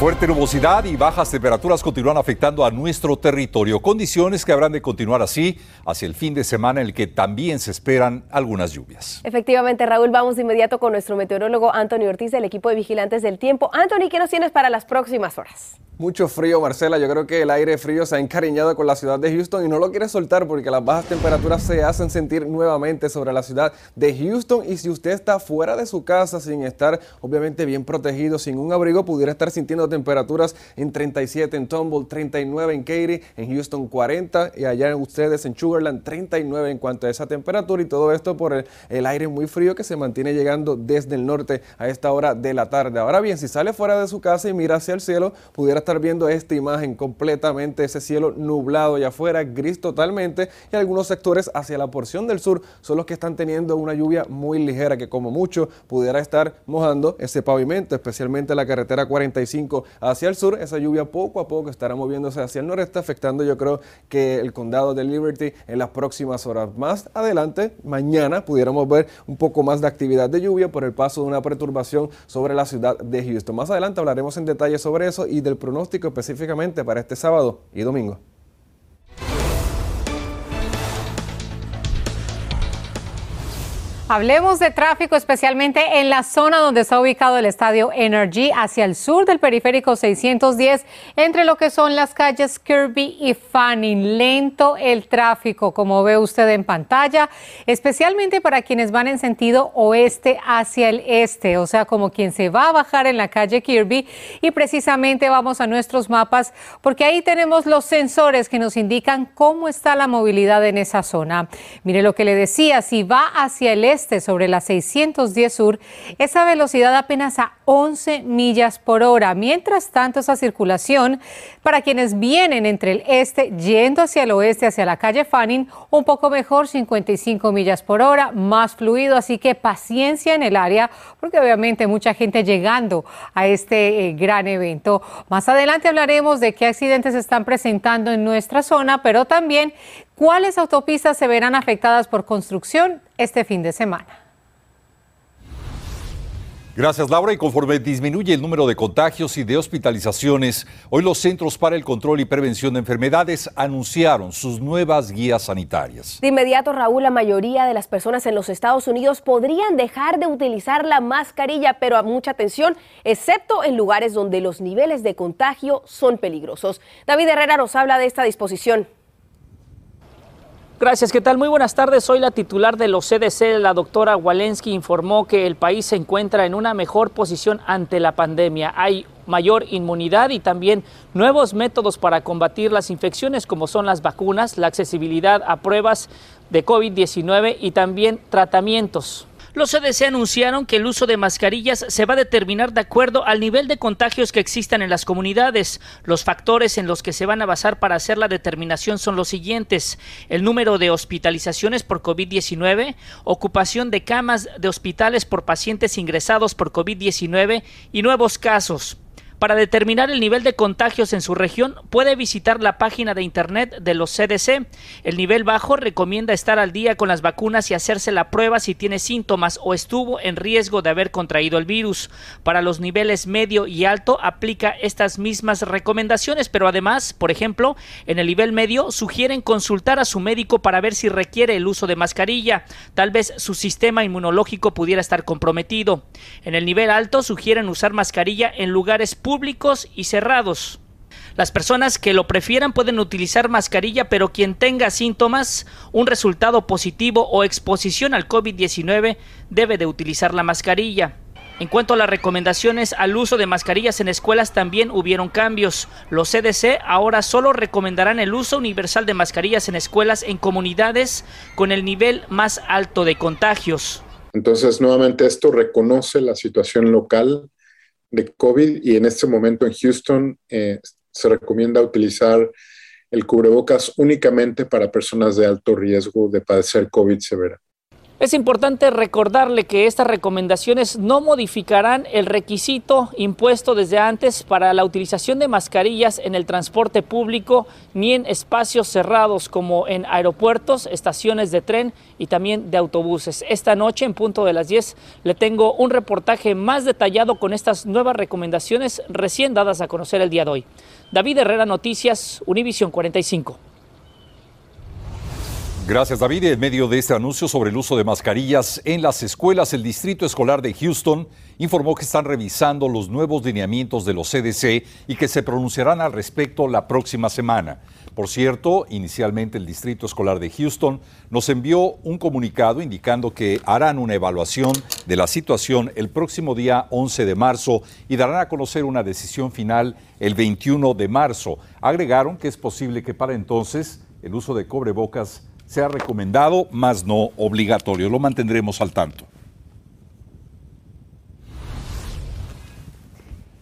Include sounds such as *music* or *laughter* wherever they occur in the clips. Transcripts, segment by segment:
Fuerte nubosidad y bajas temperaturas continúan afectando a nuestro territorio, condiciones que habrán de continuar así hacia el fin de semana en el que también se esperan algunas lluvias. Efectivamente, Raúl, vamos de inmediato con nuestro meteorólogo Anthony Ortiz del equipo de vigilantes del tiempo. Anthony, ¿qué nos tienes para las próximas horas? Mucho frío, Marcela. Yo creo que el aire frío se ha encariñado con la ciudad de Houston y no lo quiere soltar porque las bajas temperaturas se hacen sentir nuevamente sobre la ciudad de Houston. Y si usted está fuera de su casa sin estar obviamente bien protegido, sin un abrigo, pudiera estar sintiendo temperaturas en 37 en Tumble, 39 en Katy, en Houston 40 y allá en ustedes en Sugarland 39 en cuanto a esa temperatura y todo esto por el, el aire muy frío que se mantiene llegando desde el norte a esta hora de la tarde. Ahora bien, si sale fuera de su casa y mira hacia el cielo, pudiera estar viendo esta imagen completamente, ese cielo nublado y afuera, gris totalmente, y algunos sectores hacia la porción del sur son los que están teniendo una lluvia muy ligera que como mucho pudiera estar mojando ese pavimento, especialmente la carretera 45 hacia el sur. Esa lluvia poco a poco estará moviéndose hacia el noreste, afectando yo creo que el condado de Liberty en las próximas horas. Más adelante, mañana, pudiéramos ver un poco más de actividad de lluvia por el paso de una perturbación sobre la ciudad de Houston. Más adelante hablaremos en detalle sobre eso y del pronóstico específicamente para este sábado y domingo. Hablemos de tráfico, especialmente en la zona donde está ubicado el estadio Energy, hacia el sur del periférico 610, entre lo que son las calles Kirby y Fanning. Lento el tráfico, como ve usted en pantalla, especialmente para quienes van en sentido oeste hacia el este, o sea, como quien se va a bajar en la calle Kirby. Y precisamente vamos a nuestros mapas, porque ahí tenemos los sensores que nos indican cómo está la movilidad en esa zona. Mire lo que le decía, si va hacia el este, este sobre la 610 Sur, esa velocidad apenas a 11 millas por hora. Mientras tanto, esa circulación para quienes vienen entre el este yendo hacia el oeste, hacia la calle Fanning, un poco mejor, 55 millas por hora, más fluido, así que paciencia en el área, porque obviamente mucha gente llegando a este eh, gran evento. Más adelante hablaremos de qué accidentes están presentando en nuestra zona, pero también ¿Cuáles autopistas se verán afectadas por construcción este fin de semana? Gracias, Laura. Y conforme disminuye el número de contagios y de hospitalizaciones, hoy los Centros para el Control y Prevención de Enfermedades anunciaron sus nuevas guías sanitarias. De inmediato, Raúl, la mayoría de las personas en los Estados Unidos podrían dejar de utilizar la mascarilla, pero a mucha atención, excepto en lugares donde los niveles de contagio son peligrosos. David Herrera nos habla de esta disposición. Gracias, ¿qué tal? Muy buenas tardes. Soy la titular de los CDC. La doctora Walensky informó que el país se encuentra en una mejor posición ante la pandemia. Hay mayor inmunidad y también nuevos métodos para combatir las infecciones como son las vacunas, la accesibilidad a pruebas de COVID-19 y también tratamientos. Los CDC anunciaron que el uso de mascarillas se va a determinar de acuerdo al nivel de contagios que existan en las comunidades. Los factores en los que se van a basar para hacer la determinación son los siguientes. El número de hospitalizaciones por COVID-19, ocupación de camas de hospitales por pacientes ingresados por COVID-19 y nuevos casos. Para determinar el nivel de contagios en su región, puede visitar la página de internet de los CDC. El nivel bajo recomienda estar al día con las vacunas y hacerse la prueba si tiene síntomas o estuvo en riesgo de haber contraído el virus. Para los niveles medio y alto aplica estas mismas recomendaciones, pero además, por ejemplo, en el nivel medio sugieren consultar a su médico para ver si requiere el uso de mascarilla. Tal vez su sistema inmunológico pudiera estar comprometido. En el nivel alto sugieren usar mascarilla en lugares públicos públicos y cerrados. Las personas que lo prefieran pueden utilizar mascarilla, pero quien tenga síntomas, un resultado positivo o exposición al COVID-19 debe de utilizar la mascarilla. En cuanto a las recomendaciones al uso de mascarillas en escuelas también hubieron cambios. Los CDC ahora solo recomendarán el uso universal de mascarillas en escuelas en comunidades con el nivel más alto de contagios. Entonces, nuevamente esto reconoce la situación local de COVID y en este momento en Houston eh, se recomienda utilizar el cubrebocas únicamente para personas de alto riesgo de padecer COVID severa. Es importante recordarle que estas recomendaciones no modificarán el requisito impuesto desde antes para la utilización de mascarillas en el transporte público ni en espacios cerrados como en aeropuertos, estaciones de tren y también de autobuses. Esta noche, en punto de las 10, le tengo un reportaje más detallado con estas nuevas recomendaciones recién dadas a conocer el día de hoy. David Herrera, Noticias, Univisión 45. Gracias, David. En medio de este anuncio sobre el uso de mascarillas en las escuelas, el Distrito Escolar de Houston informó que están revisando los nuevos lineamientos de los CDC y que se pronunciarán al respecto la próxima semana. Por cierto, inicialmente el Distrito Escolar de Houston nos envió un comunicado indicando que harán una evaluación de la situación el próximo día 11 de marzo y darán a conocer una decisión final el 21 de marzo. Agregaron que es posible que para entonces el uso de cobrebocas sea recomendado, más no obligatorio. Lo mantendremos al tanto.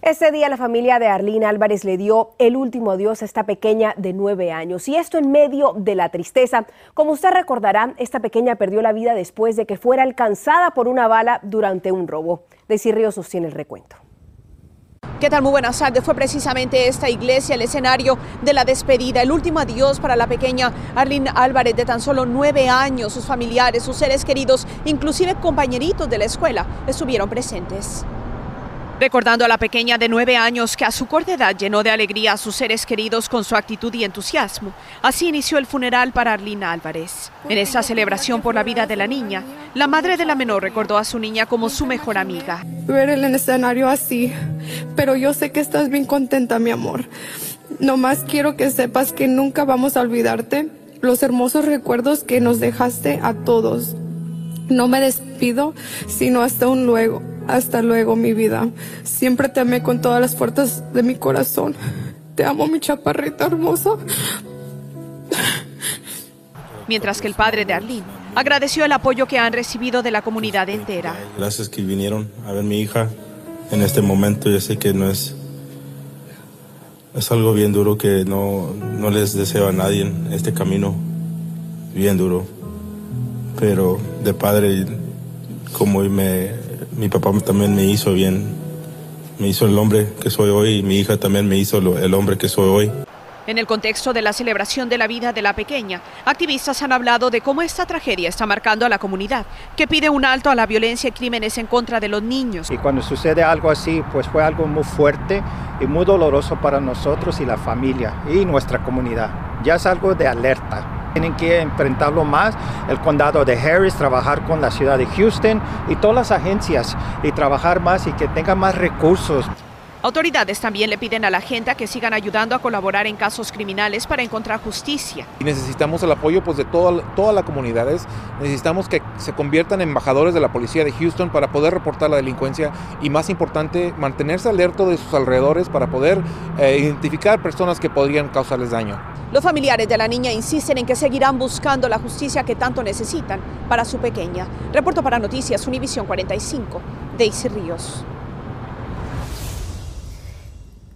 Este día la familia de Arlene Álvarez le dio el último adiós a esta pequeña de nueve años y esto en medio de la tristeza. Como usted recordará, esta pequeña perdió la vida después de que fuera alcanzada por una bala durante un robo. Desi Ríos sostiene el recuento. ¿Qué tal? Muy buenas tardes. Fue precisamente esta iglesia el escenario de la despedida, el último adiós para la pequeña Arlene Álvarez de tan solo nueve años. Sus familiares, sus seres queridos, inclusive compañeritos de la escuela, estuvieron presentes. Recordando a la pequeña de nueve años que a su corta edad llenó de alegría a sus seres queridos con su actitud y entusiasmo, así inició el funeral para Arlina Álvarez. En esta celebración por la vida de la niña, la madre de la menor recordó a su niña como su mejor amiga. Ver el escenario así, pero yo sé que estás bien contenta, mi amor. Nomás quiero que sepas que nunca vamos a olvidarte los hermosos recuerdos que nos dejaste a todos. No me despido, sino hasta un luego. Hasta luego, mi vida. Siempre te amé con todas las fuerzas de mi corazón. Te amo, mi chaparrita hermosa. Mientras que el padre de Arlene agradeció el apoyo que han recibido de la comunidad entera. Gracias que vinieron a ver mi hija en este momento. Yo sé que no es es algo bien duro que no, no les deseo a nadie en este camino, bien duro. Pero de padre, como me, mi papá también me hizo bien, me hizo el hombre que soy hoy y mi hija también me hizo el hombre que soy hoy. En el contexto de la celebración de la vida de la pequeña, activistas han hablado de cómo esta tragedia está marcando a la comunidad, que pide un alto a la violencia y crímenes en contra de los niños. Y cuando sucede algo así, pues fue algo muy fuerte y muy doloroso para nosotros y la familia y nuestra comunidad. Ya es algo de alerta. Tienen que enfrentarlo más el condado de Harris, trabajar con la ciudad de Houston y todas las agencias y trabajar más y que tengan más recursos. Autoridades también le piden a la gente que sigan ayudando a colaborar en casos criminales para encontrar justicia. Y necesitamos el apoyo pues, de toda, todas las comunidades. Necesitamos que se conviertan en embajadores de la policía de Houston para poder reportar la delincuencia y, más importante, mantenerse alerta de sus alrededores para poder eh, identificar personas que podrían causarles daño. Los familiares de la niña insisten en que seguirán buscando la justicia que tanto necesitan para su pequeña. Reporto para Noticias Univisión 45, Daisy Ríos.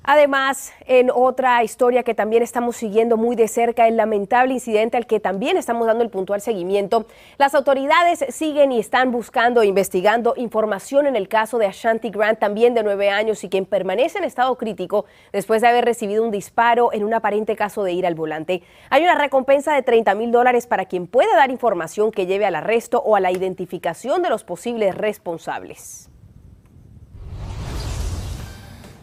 Además, en otra historia que también estamos siguiendo muy de cerca, el lamentable incidente al que también estamos dando el puntual seguimiento, las autoridades siguen y están buscando e investigando información en el caso de Ashanti Grant, también de nueve años y quien permanece en estado crítico después de haber recibido un disparo en un aparente caso de ir al volante. Hay una recompensa de 30 mil dólares para quien pueda dar información que lleve al arresto o a la identificación de los posibles responsables.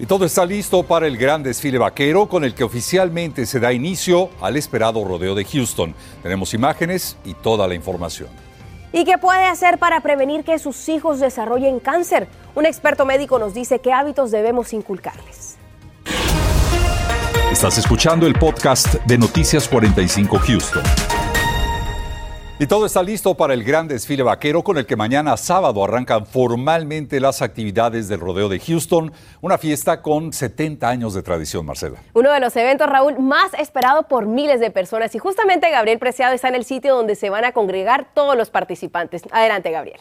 Y todo está listo para el gran desfile vaquero con el que oficialmente se da inicio al esperado rodeo de Houston. Tenemos imágenes y toda la información. ¿Y qué puede hacer para prevenir que sus hijos desarrollen cáncer? Un experto médico nos dice qué hábitos debemos inculcarles. Estás escuchando el podcast de Noticias 45 Houston. Y todo está listo para el gran desfile vaquero con el que mañana sábado arrancan formalmente las actividades del rodeo de Houston, una fiesta con 70 años de tradición, Marcela. Uno de los eventos, Raúl, más esperado por miles de personas y justamente Gabriel Preciado está en el sitio donde se van a congregar todos los participantes. Adelante, Gabriel.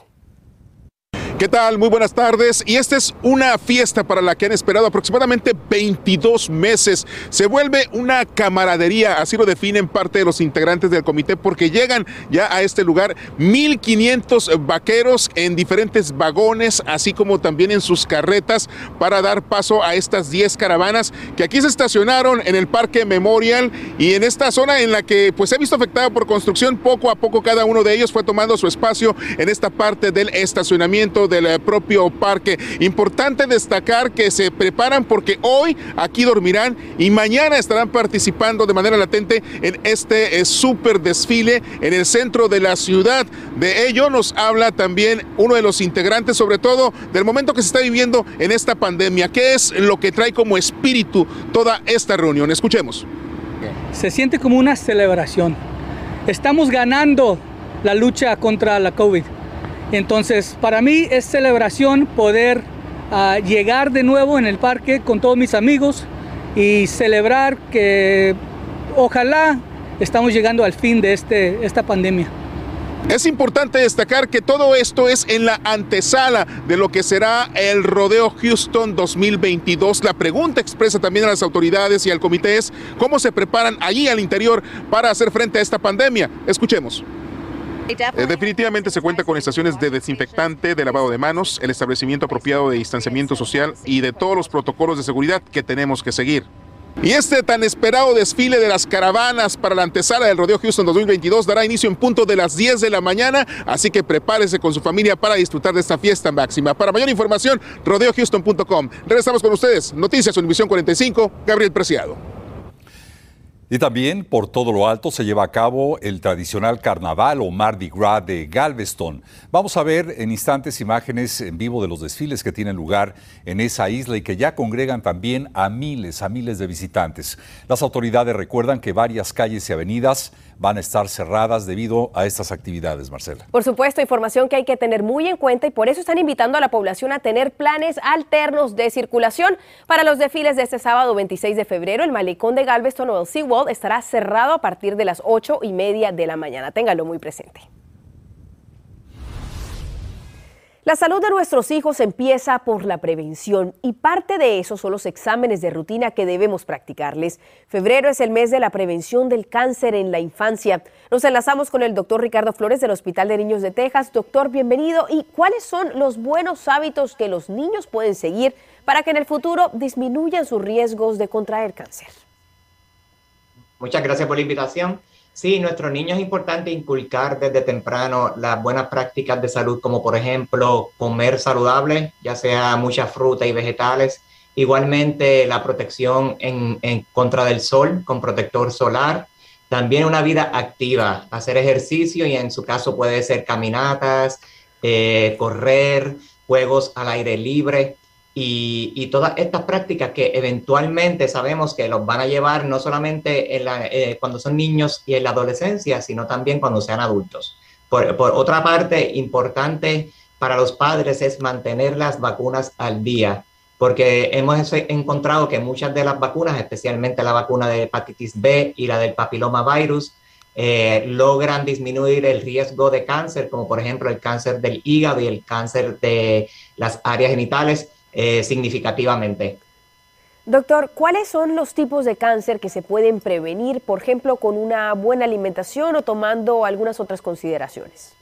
¿Qué tal? Muy buenas tardes. Y esta es una fiesta para la que han esperado aproximadamente 22 meses. Se vuelve una camaradería, así lo definen parte de los integrantes del comité, porque llegan ya a este lugar 1.500 vaqueros en diferentes vagones, así como también en sus carretas, para dar paso a estas 10 caravanas que aquí se estacionaron en el Parque Memorial y en esta zona en la que pues se ha visto afectada por construcción. Poco a poco cada uno de ellos fue tomando su espacio en esta parte del estacionamiento del eh, propio parque. Importante destacar que se preparan porque hoy aquí dormirán y mañana estarán participando de manera latente en este eh, super desfile en el centro de la ciudad. De ello nos habla también uno de los integrantes, sobre todo del momento que se está viviendo en esta pandemia. ¿Qué es lo que trae como espíritu toda esta reunión? Escuchemos. Se siente como una celebración. Estamos ganando la lucha contra la COVID. Entonces, para mí es celebración poder uh, llegar de nuevo en el parque con todos mis amigos y celebrar que ojalá estamos llegando al fin de este, esta pandemia. Es importante destacar que todo esto es en la antesala de lo que será el Rodeo Houston 2022. La pregunta expresa también a las autoridades y al comité es cómo se preparan allí al interior para hacer frente a esta pandemia. Escuchemos. Eh, definitivamente se cuenta con estaciones de desinfectante, de lavado de manos, el establecimiento apropiado de distanciamiento social y de todos los protocolos de seguridad que tenemos que seguir. Y este tan esperado desfile de las caravanas para la antesala del Rodeo Houston 2022 dará inicio en punto de las 10 de la mañana, así que prepárese con su familia para disfrutar de esta fiesta máxima. Para mayor información, rodeohouston.com. Regresamos con ustedes. Noticias Univisión 45, Gabriel Preciado. Y también por todo lo alto se lleva a cabo el tradicional carnaval o Mardi Gras de Galveston. Vamos a ver en instantes imágenes en vivo de los desfiles que tienen lugar en esa isla y que ya congregan también a miles, a miles de visitantes. Las autoridades recuerdan que varias calles y avenidas van a estar cerradas debido a estas actividades, Marcela. Por supuesto, información que hay que tener muy en cuenta y por eso están invitando a la población a tener planes alternos de circulación. Para los desfiles de este sábado 26 de febrero, el malecón de Galveston o el Estará cerrado a partir de las 8 y media de la mañana. Téngalo muy presente. La salud de nuestros hijos empieza por la prevención y parte de eso son los exámenes de rutina que debemos practicarles. Febrero es el mes de la prevención del cáncer en la infancia. Nos enlazamos con el doctor Ricardo Flores del Hospital de Niños de Texas. Doctor, bienvenido. ¿Y cuáles son los buenos hábitos que los niños pueden seguir para que en el futuro disminuyan sus riesgos de contraer cáncer? Muchas gracias por la invitación. Sí, nuestros niños es importante inculcar desde temprano las buenas prácticas de salud, como por ejemplo comer saludable, ya sea mucha fruta y vegetales. Igualmente la protección en, contra del sol con protector solar. También una vida activa, hacer ejercicio y en su caso puede ser caminatas, eh, correr, juegos al aire libre. Y, todas estas prácticas que eventualmente sabemos que los van a llevar no solamente en eh, cuando son niños y en la adolescencia, sino también cuando sean adultos. Por, otra parte, importante para los padres es mantener las vacunas al día, porque hemos encontrado que muchas de las vacunas, especialmente la vacuna de hepatitis B y la del papiloma virus, eh, logran disminuir el riesgo de cáncer, como por ejemplo el cáncer del hígado y el cáncer de las áreas genitales eh, significativamente. Doctor, ¿cuáles son los tipos de cáncer que se pueden prevenir, por ejemplo, con una buena alimentación o tomando algunas otras consideraciones?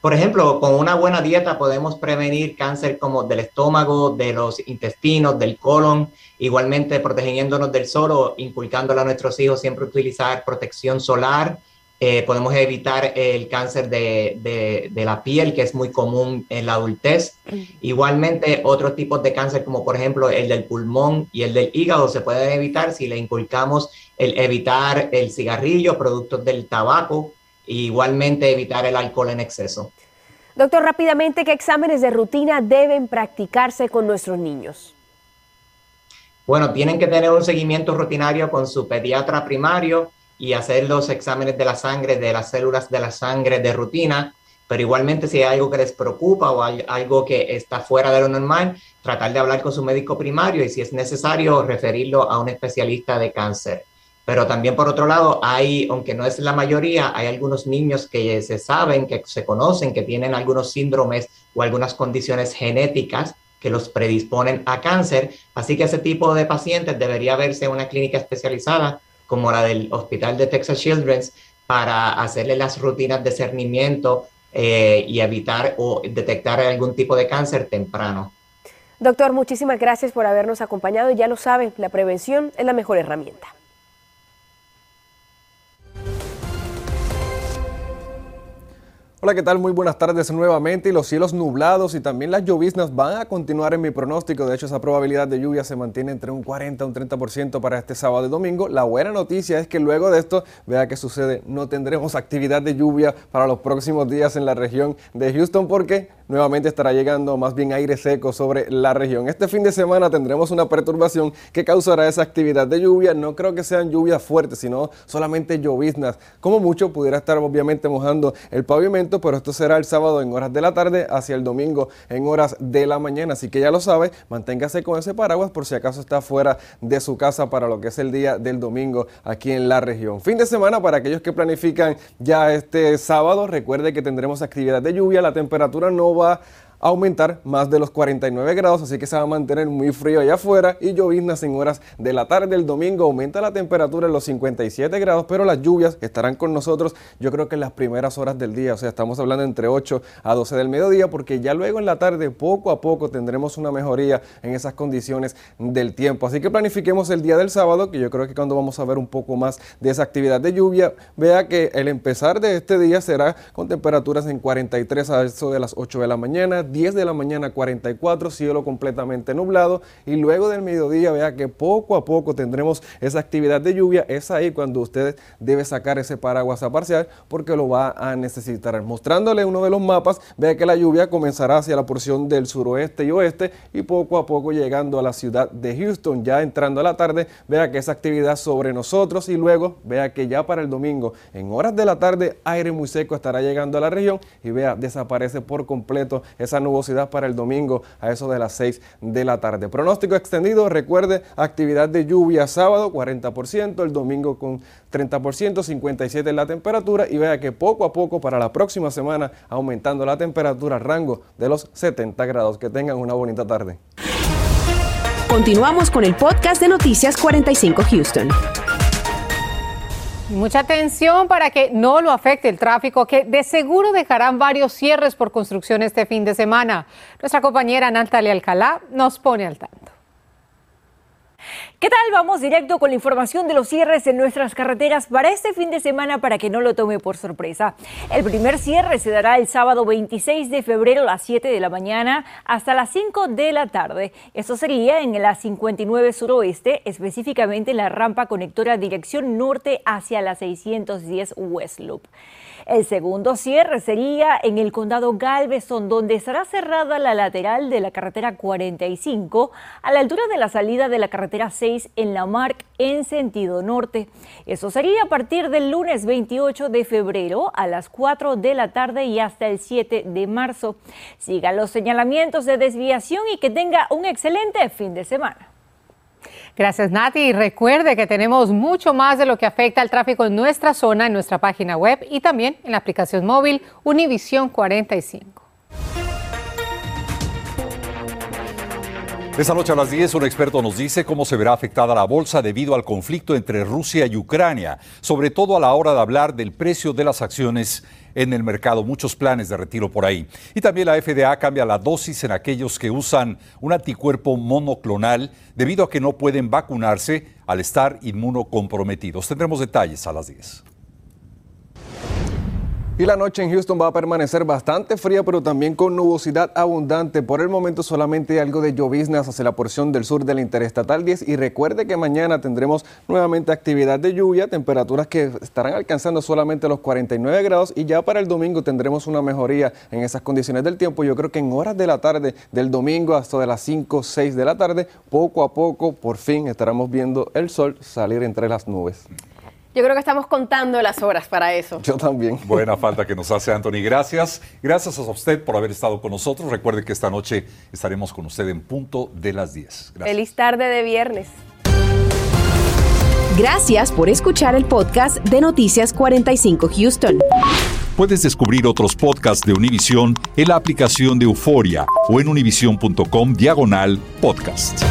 Por ejemplo, con una buena dieta podemos prevenir cáncer como del estómago, de los intestinos, del colon, igualmente protegiéndonos del sol o inculcándole a nuestros hijos siempre utilizar protección solar, eh, podemos evitar el cáncer de, de, la piel, que es muy común en la adultez. Igualmente, otros tipos de cáncer, como por ejemplo el del pulmón y el del hígado, se pueden evitar si le inculcamos el evitar el cigarrillo, productos del tabaco, e igualmente evitar el alcohol en exceso. Doctor, rápidamente, ¿qué exámenes de rutina deben practicarse con nuestros niños? Bueno, tienen que tener un seguimiento rutinario con su pediatra primario y hacer los exámenes de la sangre, de las células de la sangre de rutina, pero igualmente si hay algo que les preocupa o hay algo que está fuera de lo normal, tratar de hablar con su médico primario y si es necesario referirlo a un especialista de cáncer. Pero también por otro lado, hay, aunque no es la mayoría, hay algunos niños que se saben, que se conocen, que tienen algunos síndromes o algunas condiciones genéticas que los predisponen a cáncer. Así que ese tipo de pacientes debería verse en una clínica especializada como la del Hospital de Texas Children's para hacerle las rutinas de cernimiento eh, y evitar o detectar algún tipo de cáncer temprano. Doctor, muchísimas gracias por habernos acompañado. Ya lo sabe, la prevención es la mejor herramienta. Hola, ¿qué tal? Muy buenas tardes nuevamente. Y los cielos nublados y también las lloviznas van a continuar en mi pronóstico. De hecho, esa probabilidad de lluvia se mantiene entre un 40 y un 30% para este sábado y domingo. La buena noticia es que luego de esto, vea qué sucede, no tendremos *laughs* actividad de lluvia para los próximos días en la región de Houston porque nuevamente estará llegando más bien aire seco sobre la región. Este fin de semana tendremos una perturbación que causará esa actividad de lluvia. No creo que sean lluvias fuertes, sino solamente lloviznas. Como mucho pudiera estar obviamente mojando el pavimento pero esto será el sábado en horas de la tarde hacia el domingo en horas de la mañana. Así que ya lo sabe, manténgase con ese paraguas por si acaso está fuera de su casa para lo que es el día del domingo aquí en la región. Fin de semana para aquellos que planifican ya este sábado, recuerde que tendremos actividad de lluvia, la temperatura no Iowa. Aumentar más de los 49 grados, así que se va a mantener muy frío allá afuera y lloviznas en horas de la tarde del domingo. Aumenta la temperatura en los 57 grados, pero las lluvias estarán con nosotros yo creo que en las primeras horas del día, o sea, estamos hablando entre 8 a 12 del mediodía, porque ya luego en la tarde poco a poco tendremos una mejoría en esas condiciones del tiempo. Así que planifiquemos el día del sábado, que yo creo que cuando vamos a ver un poco más de esa actividad de lluvia, vea que el empezar de este día será con temperaturas en 43 a eso de las 8 de la mañana, 10 de la mañana 44, cielo completamente nublado y luego del mediodía vea que poco a poco tendremos esa actividad de lluvia, es ahí cuando usted debe sacar ese paraguas a parcial porque lo va a necesitar. Mostrándole uno de los mapas, vea que la lluvia comenzará hacia la porción del suroeste y oeste y poco a poco llegando a la ciudad de Houston, ya entrando a la tarde, vea que esa actividad sobre nosotros y luego vea que ya para el domingo en horas de la tarde aire muy seco estará llegando a la región y vea desaparece por completo esa nubosidad para el domingo a eso de las 6 de la tarde. Pronóstico extendido, recuerde, actividad de lluvia sábado 40%, el domingo con 30%, 57 en la temperatura y vea que poco a poco para la próxima semana aumentando la temperatura rango de los 70 grados. Que tengan una bonita tarde. Continuamos con el podcast de Noticias 45 Houston. Mucha atención para que no lo afecte el tráfico, que de seguro dejarán varios cierres por construcción este fin de semana. Nuestra compañera Natalia Alcalá nos pone al tanto. ¿Qué tal? Vamos directo con la información de los cierres en nuestras carreteras para este fin de semana para que no lo tome por sorpresa. El primer cierre se dará el sábado 26 de febrero a las 7 de la mañana hasta las 5 de la tarde. Esto sería en la 59 suroeste, específicamente en la rampa conectora dirección norte hacia la 610 West Loop. El segundo cierre sería en el condado Galveston, donde estará cerrada la lateral de la carretera 45 a la altura de la salida de la carretera 6 en la Mark en sentido norte. Eso sería a partir del lunes 28 de febrero a las 4 de la tarde y hasta el 7 de marzo. Siga los señalamientos de desviación y que tenga un excelente fin de semana. Gracias, Nati. Y recuerde que tenemos mucho más de lo que afecta al tráfico en nuestra zona, en nuestra página web y también en la aplicación móvil Univisión 45. Esta noche a las 10 un experto nos dice cómo se verá afectada la bolsa debido al conflicto entre Rusia y Ucrania, sobre todo a la hora de hablar del precio de las acciones en el mercado, muchos planes de retiro por ahí. Y también la FDA cambia la dosis en aquellos que usan un anticuerpo monoclonal debido a que no pueden vacunarse al estar inmunocomprometidos. Tendremos detalles a las 10. Y la noche en Houston va a permanecer bastante fría, pero también con nubosidad abundante. Por el momento solamente algo de lloviznas hacia la porción del sur del Interestatal 10. Y recuerde que mañana tendremos nuevamente actividad de lluvia, temperaturas que estarán alcanzando solamente los 49 grados. Y ya para el domingo tendremos una mejoría en esas condiciones del tiempo. Yo creo que en horas de la tarde del domingo hasta de las 5, 6 de la tarde, poco a poco, por fin estaremos viendo el sol salir entre las nubes. Yo creo que estamos contando las horas para eso. Yo también. Buena falta que nos hace Anthony. Gracias. Gracias a usted por haber estado con nosotros. Recuerde que esta noche estaremos con usted en punto de las 10. Feliz tarde de viernes. Gracias por escuchar el podcast de Noticias 45 Houston. Puedes descubrir otros podcasts de Univision en la aplicación de Euforia o en univision.com diagonal podcast.